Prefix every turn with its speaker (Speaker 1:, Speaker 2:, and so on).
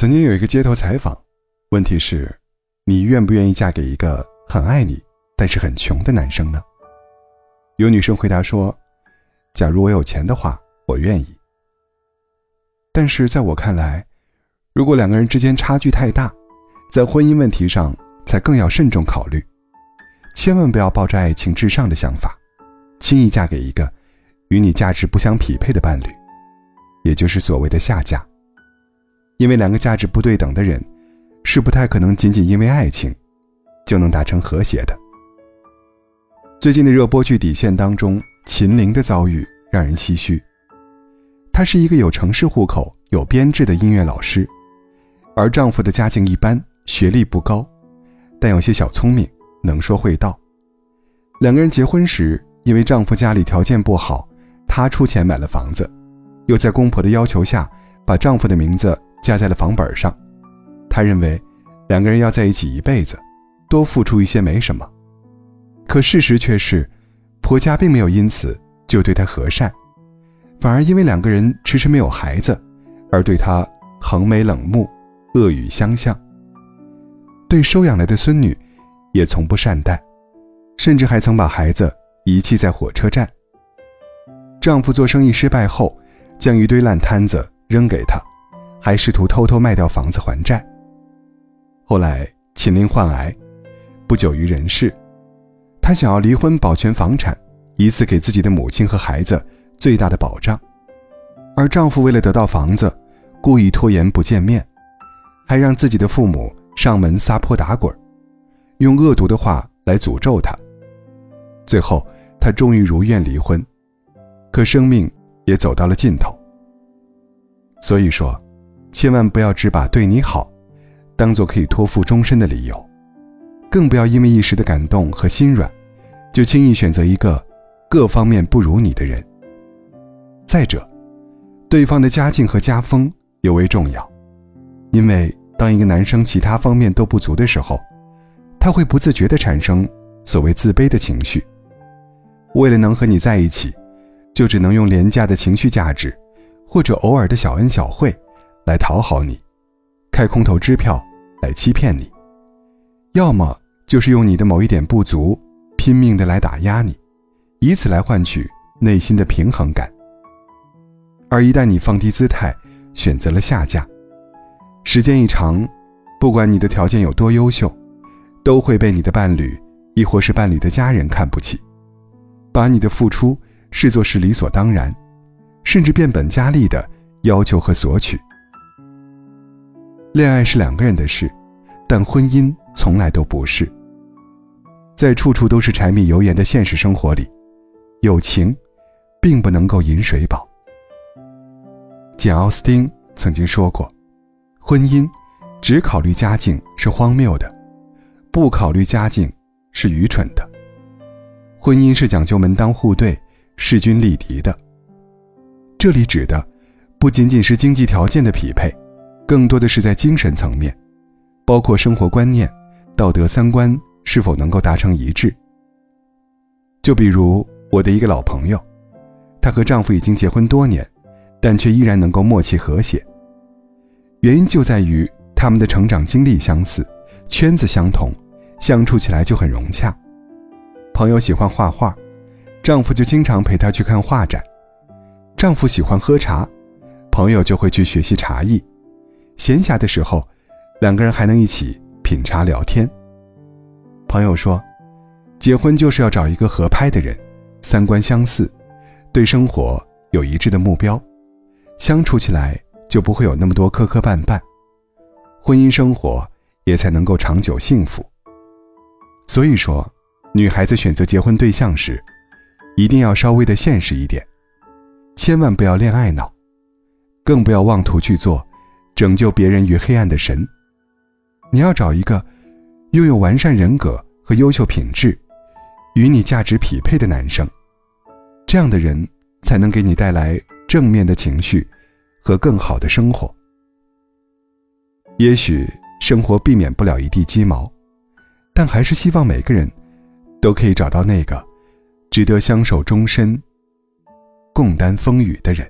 Speaker 1: 曾经有一个街头采访，问题是：你愿不愿意嫁给一个很爱你但是很穷的男生呢？有女生回答说：“假如我有钱的话，我愿意。”但是在我看来，如果两个人之间差距太大，在婚姻问题上才更要慎重考虑，千万不要抱着爱情至上的想法，轻易嫁给一个与你价值不相匹配的伴侣，也就是所谓的下嫁。因为两个价值不对等的人，是不太可能仅仅因为爱情就能达成和谐的。最近的热播剧《底线》当中，秦岭的遭遇让人唏嘘。她是一个有城市户口、有编制的音乐老师，而丈夫的家境一般，学历不高，但有些小聪明，能说会道。两个人结婚时，因为丈夫家里条件不好，她出钱买了房子，又在公婆的要求下，把丈夫的名字。加在了房本上，他认为两个人要在一起一辈子，多付出一些没什么。可事实却是，婆家并没有因此就对他和善，反而因为两个人迟迟没有孩子，而对他横眉冷目、恶语相向。对收养来的孙女，也从不善待，甚至还曾把孩子遗弃在火车站。丈夫做生意失败后，将一堆烂摊子扔给她。还试图偷偷卖掉房子还债。后来秦林患癌，不久于人世。她想要离婚保全房产，以此给自己的母亲和孩子最大的保障。而丈夫为了得到房子，故意拖延不见面，还让自己的父母上门撒泼打滚，用恶毒的话来诅咒她。最后，她终于如愿离婚，可生命也走到了尽头。所以说。千万不要只把对你好，当做可以托付终身的理由，更不要因为一时的感动和心软，就轻易选择一个各方面不如你的人。再者，对方的家境和家风尤为重要，因为当一个男生其他方面都不足的时候，他会不自觉地产生所谓自卑的情绪，为了能和你在一起，就只能用廉价的情绪价值，或者偶尔的小恩小惠。来讨好你，开空头支票来欺骗你，要么就是用你的某一点不足，拼命的来打压你，以此来换取内心的平衡感。而一旦你放低姿态，选择了下嫁，时间一长，不管你的条件有多优秀，都会被你的伴侣，亦或是伴侣的家人看不起，把你的付出视作是理所当然，甚至变本加厉的要求和索取。恋爱是两个人的事，但婚姻从来都不是。在处处都是柴米油盐的现实生活里，友情并不能够饮水饱。简·奥斯汀曾经说过：“婚姻只考虑家境是荒谬的，不考虑家境是愚蠢的。婚姻是讲究门当户对、势均力敌的。这里指的不仅仅是经济条件的匹配。”更多的是在精神层面，包括生活观念、道德三观是否能够达成一致。就比如我的一个老朋友，她和丈夫已经结婚多年，但却依然能够默契和谐。原因就在于他们的成长经历相似，圈子相同，相处起来就很融洽。朋友喜欢画画，丈夫就经常陪她去看画展；丈夫喜欢喝茶，朋友就会去学习茶艺。闲暇的时候，两个人还能一起品茶聊天。朋友说，结婚就是要找一个合拍的人，三观相似，对生活有一致的目标，相处起来就不会有那么多磕磕绊绊，婚姻生活也才能够长久幸福。所以说，女孩子选择结婚对象时，一定要稍微的现实一点，千万不要恋爱脑，更不要妄图去做。拯救别人于黑暗的神，你要找一个拥有完善人格和优秀品质、与你价值匹配的男生，这样的人才能给你带来正面的情绪和更好的生活。也许生活避免不了一地鸡毛，但还是希望每个人都可以找到那个值得相守终身、共担风雨的人。